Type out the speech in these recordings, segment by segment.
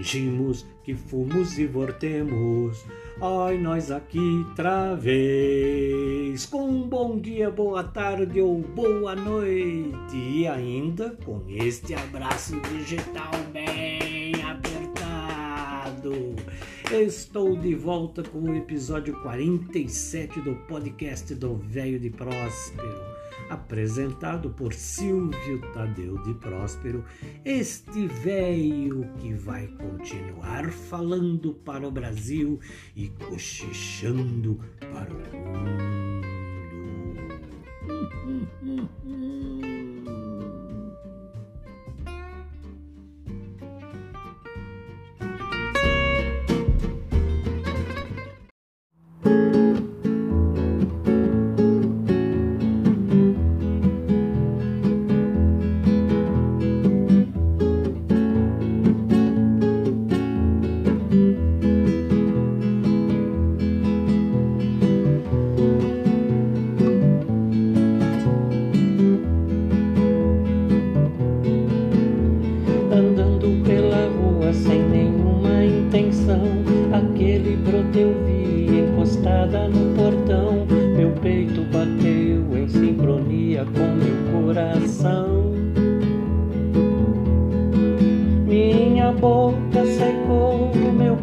Fingimos que fomos e voltemos. Ai, nós aqui outra vez. Com um bom dia, boa tarde ou boa noite. E ainda com este abraço digital bem apertado. Estou de volta com o episódio 47 do podcast do Velho de Próspero, apresentado por Silvio Tadeu de Próspero, este velho que vai continuar falando para o Brasil e cochichando para o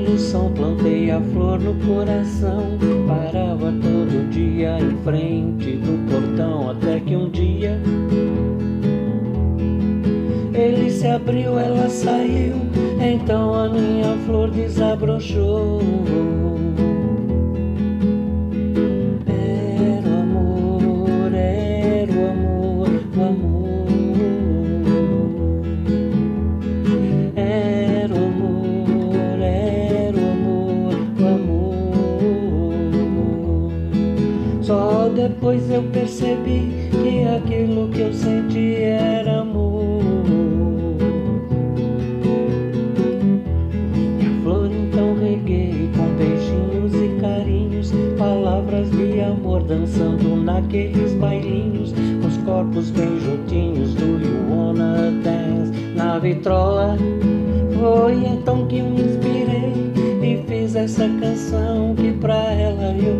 solução, plantei a flor no coração. Parava todo dia em frente do portão, até que um dia ele se abriu, ela saiu. Então a minha flor desabrochou. Percebi que aquilo que eu senti era amor. Minha flor então reguei com beijinhos e carinhos, palavras de amor dançando naqueles bailinhos, os corpos bem juntinhos do You Wanna Dance na vitrola. Foi então que me inspirei e fiz essa canção que pra ela eu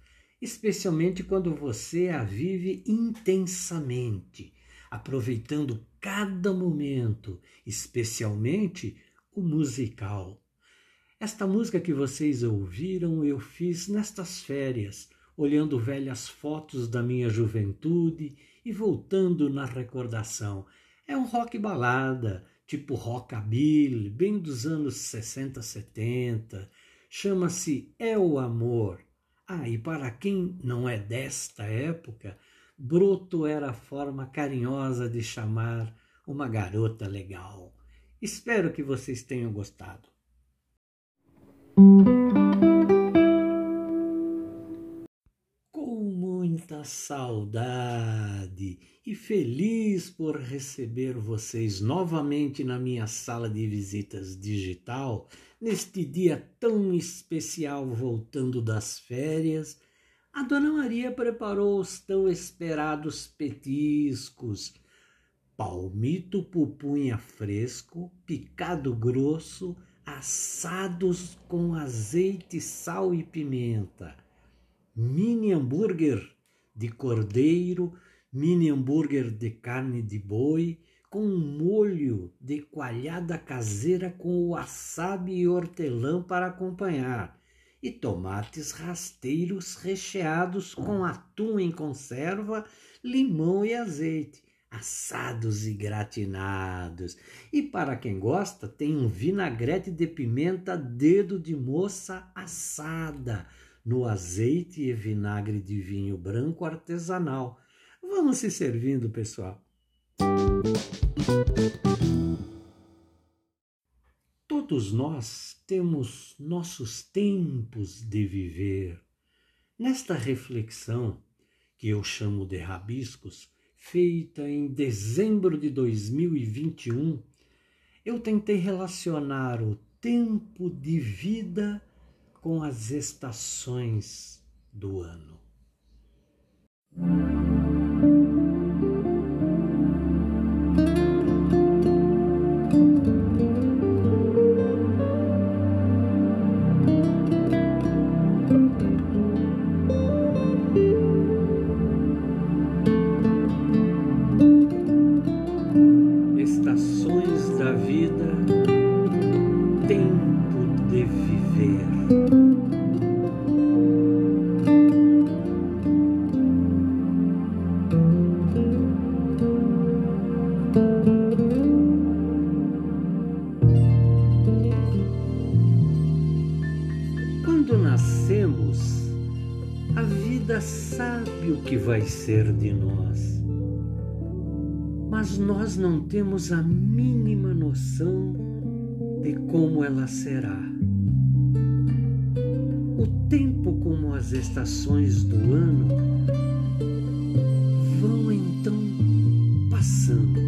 especialmente quando você a vive intensamente, aproveitando cada momento, especialmente o musical. Esta música que vocês ouviram eu fiz nestas férias, olhando velhas fotos da minha juventude e voltando na recordação. É um rock balada, tipo rockabilly, bem dos anos 60, 70. Chama-se É o Amor. Ah, e para quem não é desta época, broto era a forma carinhosa de chamar uma garota legal. Espero que vocês tenham gostado. Saudade e feliz por receber vocês novamente na minha sala de visitas digital neste dia tão especial voltando das férias. A dona Maria preparou os tão esperados petiscos, palmito pupunha fresco, picado grosso, assados com azeite, sal e pimenta mini hambúrguer de cordeiro, mini hambúrguer de carne de boi, com um molho de coalhada caseira com wasabi e hortelã para acompanhar, e tomates rasteiros recheados com atum em conserva, limão e azeite, assados e gratinados. E para quem gosta, tem um vinagrete de pimenta dedo de moça assada no azeite e vinagre de vinho branco artesanal. Vamos se servindo, pessoal. Todos nós temos nossos tempos de viver. Nesta reflexão, que eu chamo de rabiscos, feita em dezembro de 2021, eu tentei relacionar o tempo de vida com as estações do ano. Sabe o que vai ser de nós. Mas nós não temos a mínima noção de como ela será. O tempo, como as estações do ano, vão então passando.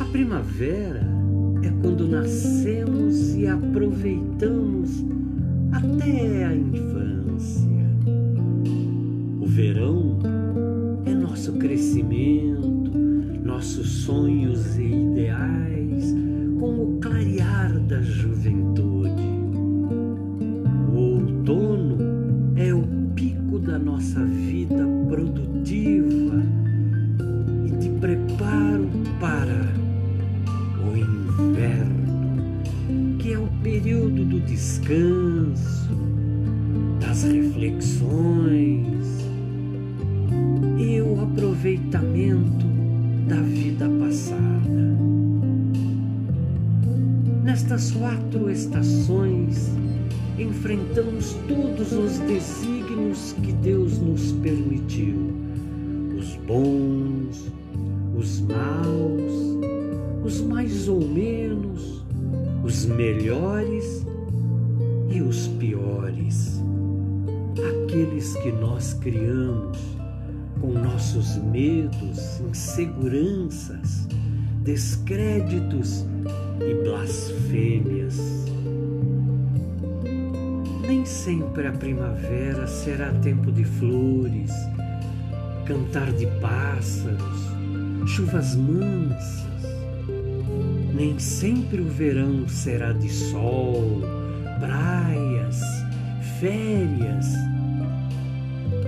A primavera é quando nascemos e aproveitamos até a infância. Verão é nosso crescimento, nossos sonhos e ideais, com o clarear da juventude. O outono é o pico da nossa vida produtiva e de preparo para o inverno, que é o período do descanso, das reflexões Nestas quatro estações, enfrentamos todos os desígnios que Deus nos permitiu, os bons, os maus, os mais ou menos, os melhores e os piores, aqueles que nós criamos com nossos medos, inseguranças, descréditos e blasfêmias. Nem sempre a primavera será tempo de flores, cantar de pássaros, chuvas mansas. Nem sempre o verão será de sol, praias, férias.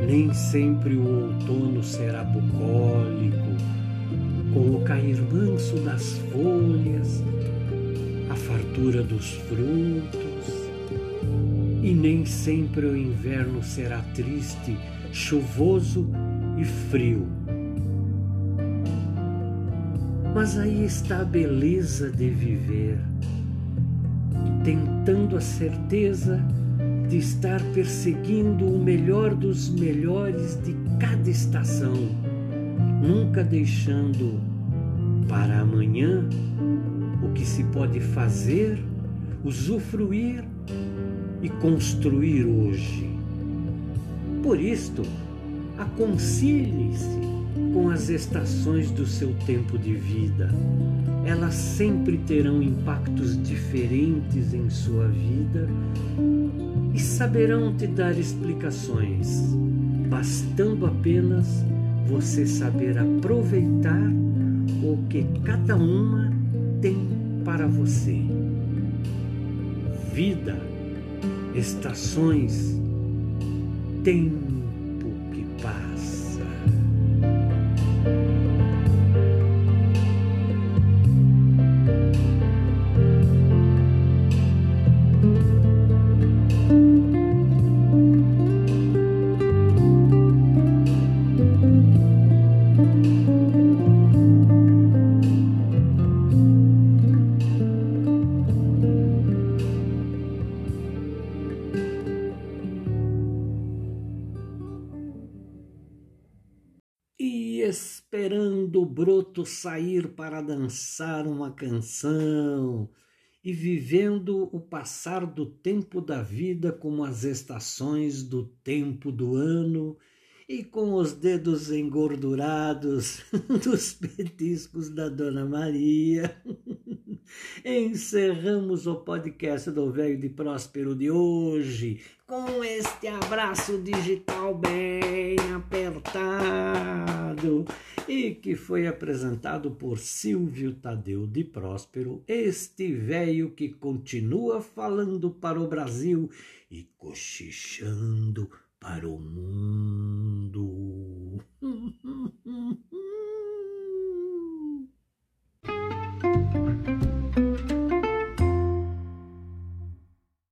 Nem sempre o outono será bucólico, com o cair manso das folhas, a fartura dos frutos. E nem sempre o inverno será triste, chuvoso e frio. Mas aí está a beleza de viver tentando a certeza de estar perseguindo o melhor dos melhores de cada estação, nunca deixando para amanhã que se pode fazer, usufruir e construir hoje. por isto, aconselhe-se com as estações do seu tempo de vida. Elas sempre terão impactos diferentes em sua vida e saberão te dar explicações, bastando apenas você saber aproveitar o que cada uma tem para você. Vida, estações, tempo broto sair para dançar uma canção e vivendo o passar do tempo da vida como as estações do tempo do ano e com os dedos engordurados dos petiscos da Dona Maria. Encerramos o podcast do Velho de Próspero de hoje com este abraço digital bem apertado e que foi apresentado por Silvio Tadeu de Próspero, este velho que continua falando para o Brasil e cochichando para o mundo.